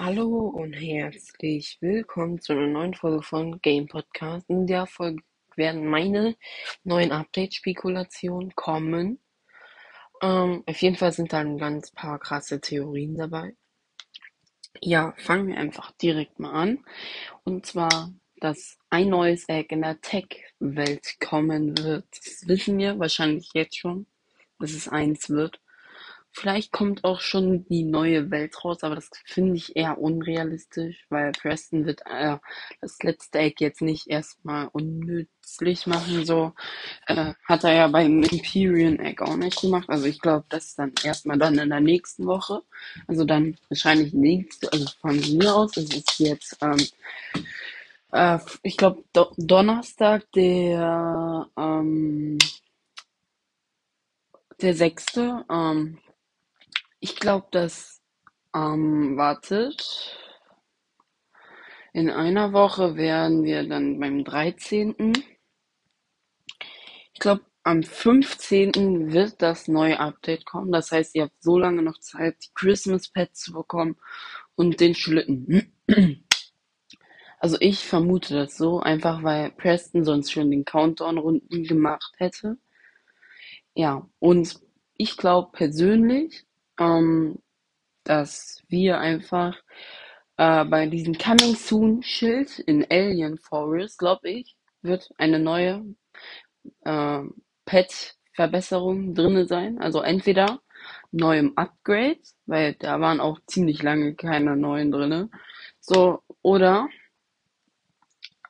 Hallo und herzlich willkommen zu einer neuen Folge von Game Podcast. In der Folge werden meine neuen Update-Spekulationen kommen. Ähm, auf jeden Fall sind da ein ganz paar krasse Theorien dabei. Ja, fangen wir einfach direkt mal an. Und zwar, dass ein neues Egg in der Tech-Welt kommen wird. Das wissen wir wahrscheinlich jetzt schon, dass es eins wird. Vielleicht kommt auch schon die neue Welt raus, aber das finde ich eher unrealistisch, weil Preston wird äh, das letzte Egg jetzt nicht erstmal unnützlich machen. So äh, hat er ja beim Empyrean Egg auch nicht gemacht. Also ich glaube, das ist dann erstmal dann in der nächsten Woche. Also dann wahrscheinlich nächste, also von mir aus, das ist jetzt, ähm, äh, ich glaube, Do Donnerstag, der, ähm, der sechste, ähm, ich glaube, dass, ähm, wartet. In einer Woche wären wir dann beim 13. Ich glaube, am 15. wird das neue Update kommen. Das heißt, ihr habt so lange noch Zeit, die Christmas Pets zu bekommen und den Schlitten. Also ich vermute das so, einfach weil Preston sonst schon den Countdown-Runden gemacht hätte. Ja, und ich glaube persönlich, ähm, dass wir einfach äh, bei diesem Coming Soon Schild in Alien Forest, glaube ich, wird eine neue äh, Pet-Verbesserung drinne sein. Also entweder neuem Upgrade, weil da waren auch ziemlich lange keine neuen drinne. So, oder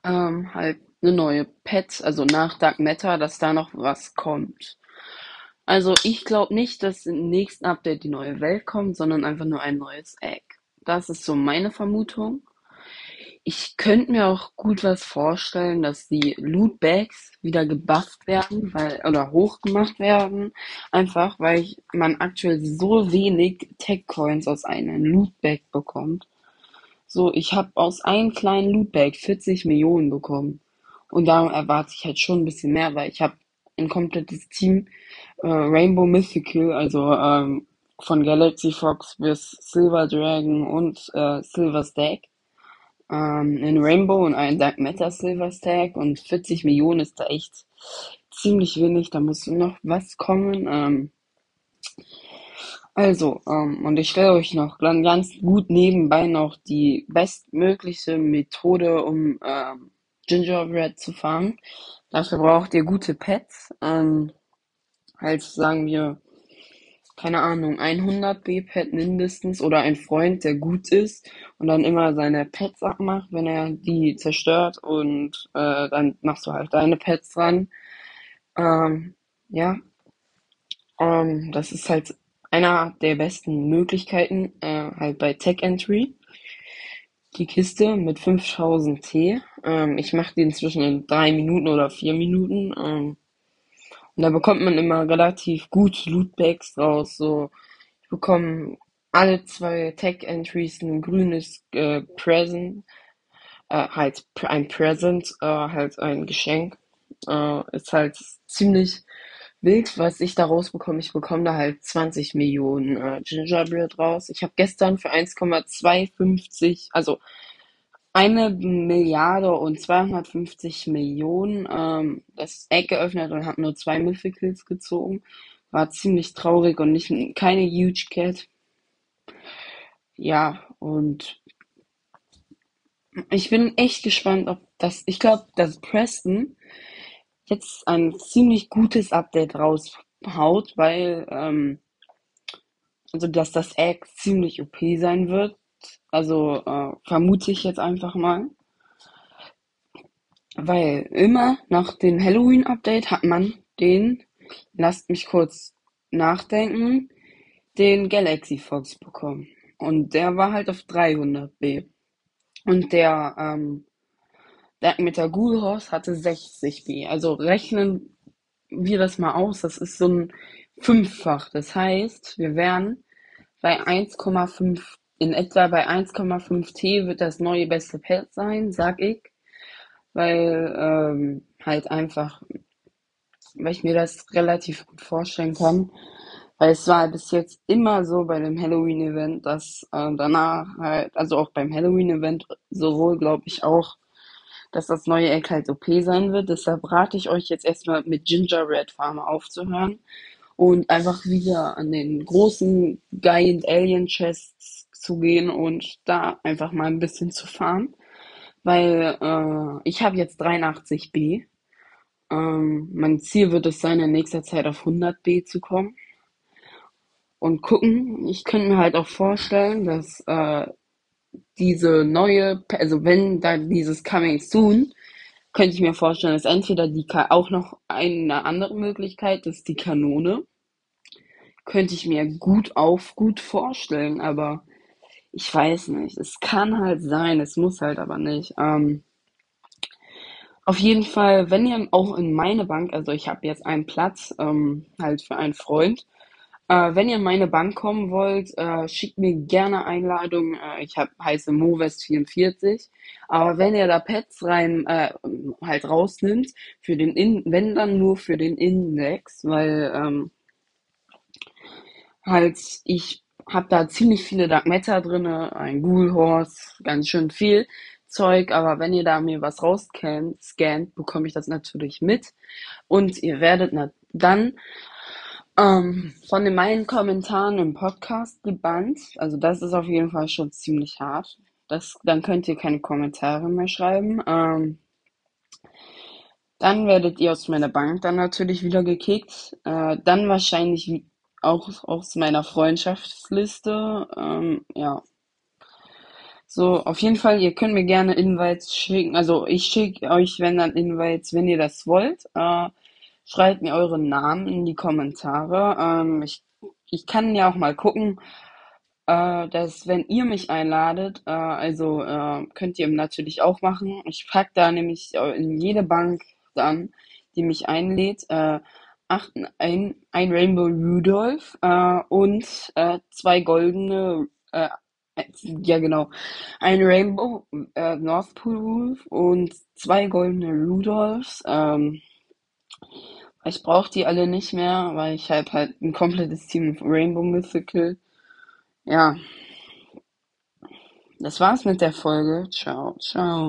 ähm, halt eine neue Pet, also nach Dark Matter, dass da noch was kommt. Also ich glaube nicht, dass im nächsten Update die neue Welt kommt, sondern einfach nur ein neues Egg. Das ist so meine Vermutung. Ich könnte mir auch gut was vorstellen, dass die Lootbags wieder gebufft werden, weil, oder hochgemacht werden. Einfach, weil ich, man aktuell so wenig Tech-Coins aus einem Lootbag bekommt. So, ich habe aus einem kleinen Lootbag 40 Millionen bekommen. Und darum erwarte ich halt schon ein bisschen mehr, weil ich habe ein komplettes Team äh, Rainbow Mythical, also ähm, von Galaxy Fox bis Silver Dragon und äh, Silver Stack. Ähm, in Rainbow und ein Dark Matter Silver Stack und 40 Millionen ist da echt ziemlich wenig. Da muss noch was kommen. Ähm, also, ähm, und ich stelle euch noch ganz gut nebenbei noch die bestmögliche Methode, um ähm, Gingerbread zu fangen. Dafür braucht ihr gute Pets. Ähm, halt sagen wir, keine Ahnung, 100 B-Pet mindestens oder ein Freund, der gut ist und dann immer seine Pets abmacht, wenn er die zerstört und äh, dann machst du halt deine Pets dran. Ähm, ja, ähm, das ist halt einer der besten Möglichkeiten, äh, halt bei Tech Entry. Die Kiste mit 5000 T. Ähm, ich mache die inzwischen in drei Minuten oder vier Minuten. Ähm, und da bekommt man immer relativ gut Lootbags raus. So, ich bekomme alle zwei Tech-Entries ein grünes äh, Present, äh, halt ein Present, äh, halt ein Geschenk. Äh, ist halt ziemlich wild, was ich da rausbekomme. Ich bekomme da halt 20 Millionen äh, Gingerbread raus. Ich habe gestern für 1,250, also eine Milliarde und 250 Millionen ähm, das Egg geöffnet und habe nur zwei Mythicals gezogen. War ziemlich traurig und nicht keine Huge Cat. Ja, und ich bin echt gespannt, ob das. Ich glaube, dass Preston jetzt ein ziemlich gutes Update raushaut, weil ähm, also dass das Egg ziemlich OP sein wird. Also äh, vermute ich jetzt einfach mal. Weil immer nach dem Halloween-Update hat man den, lasst mich kurz nachdenken, den Galaxy Fox bekommen. Und der war halt auf 300b. Und der, ähm, der mit der Ghoul Horse hatte 60b. Also rechnen wir das mal aus. Das ist so ein Fünffach. Das heißt, wir wären bei 1,5 in etwa bei 1,5 T wird das neue beste Pad sein, sag ich. Weil ähm, halt einfach, weil ich mir das relativ gut vorstellen kann. Weil es war bis jetzt immer so bei dem Halloween-Event, dass äh, danach halt, also auch beim Halloween-Event sowohl, glaube ich, auch, dass das neue Egg halt OP sein wird. Deshalb rate ich euch jetzt erstmal mit Gingerbread Farmer aufzuhören und einfach wieder an den großen Giant Alien Chests zu gehen und da einfach mal ein bisschen zu fahren. Weil äh, ich habe jetzt 83b. Ähm, mein Ziel wird es sein, in nächster Zeit auf 100b zu kommen und gucken. Ich könnte mir halt auch vorstellen, dass äh, diese neue, also wenn da dieses Coming Soon, könnte ich mir vorstellen, dass entweder die auch noch eine andere Möglichkeit ist, die Kanone. Könnte ich mir gut auf gut vorstellen, aber ich weiß nicht. Es kann halt sein, es muss halt aber nicht. Ähm, auf jeden Fall, wenn ihr auch in meine Bank, also ich habe jetzt einen Platz ähm, halt für einen Freund, äh, wenn ihr in meine Bank kommen wollt, äh, schickt mir gerne Einladung. Äh, ich hab, heiße Movest44. Aber wenn ihr da Pets rein äh, halt rausnimmt, für den In wenn dann nur für den Index, weil ähm, halt ich habe da ziemlich viele Dark Matter drinne, ein Ghoul Horse, ganz schön viel Zeug, aber wenn ihr da mir was rausscannt, scannt, bekomme ich das natürlich mit und ihr werdet dann ähm, von den meinen Kommentaren im Podcast gebannt. Also das ist auf jeden Fall schon ziemlich hart. Das, dann könnt ihr keine Kommentare mehr schreiben. Ähm, dann werdet ihr aus meiner Bank dann natürlich wieder gekickt. Äh, dann wahrscheinlich auch aus meiner Freundschaftsliste. Ähm, ja. So, auf jeden Fall, ihr könnt mir gerne Invites schicken. Also ich schicke euch, wenn dann Invites, wenn ihr das wollt. Äh, Schreibt mir euren Namen in die Kommentare. Ähm, ich, ich kann ja auch mal gucken, äh, dass wenn ihr mich einladet, äh, also äh, könnt ihr natürlich auch machen. Ich pack da nämlich in jede Bank dann, die mich einlädt, äh, acht, ein, ein Rainbow Rudolph äh, und äh, zwei goldene, äh, ja genau, ein Rainbow äh, North Pole Wolf und zwei goldene Rudolphs. Ähm, ich brauche die alle nicht mehr, weil ich habe halt ein komplettes Team Rainbow Mythical. Ja. Das war's mit der Folge. Ciao, ciao.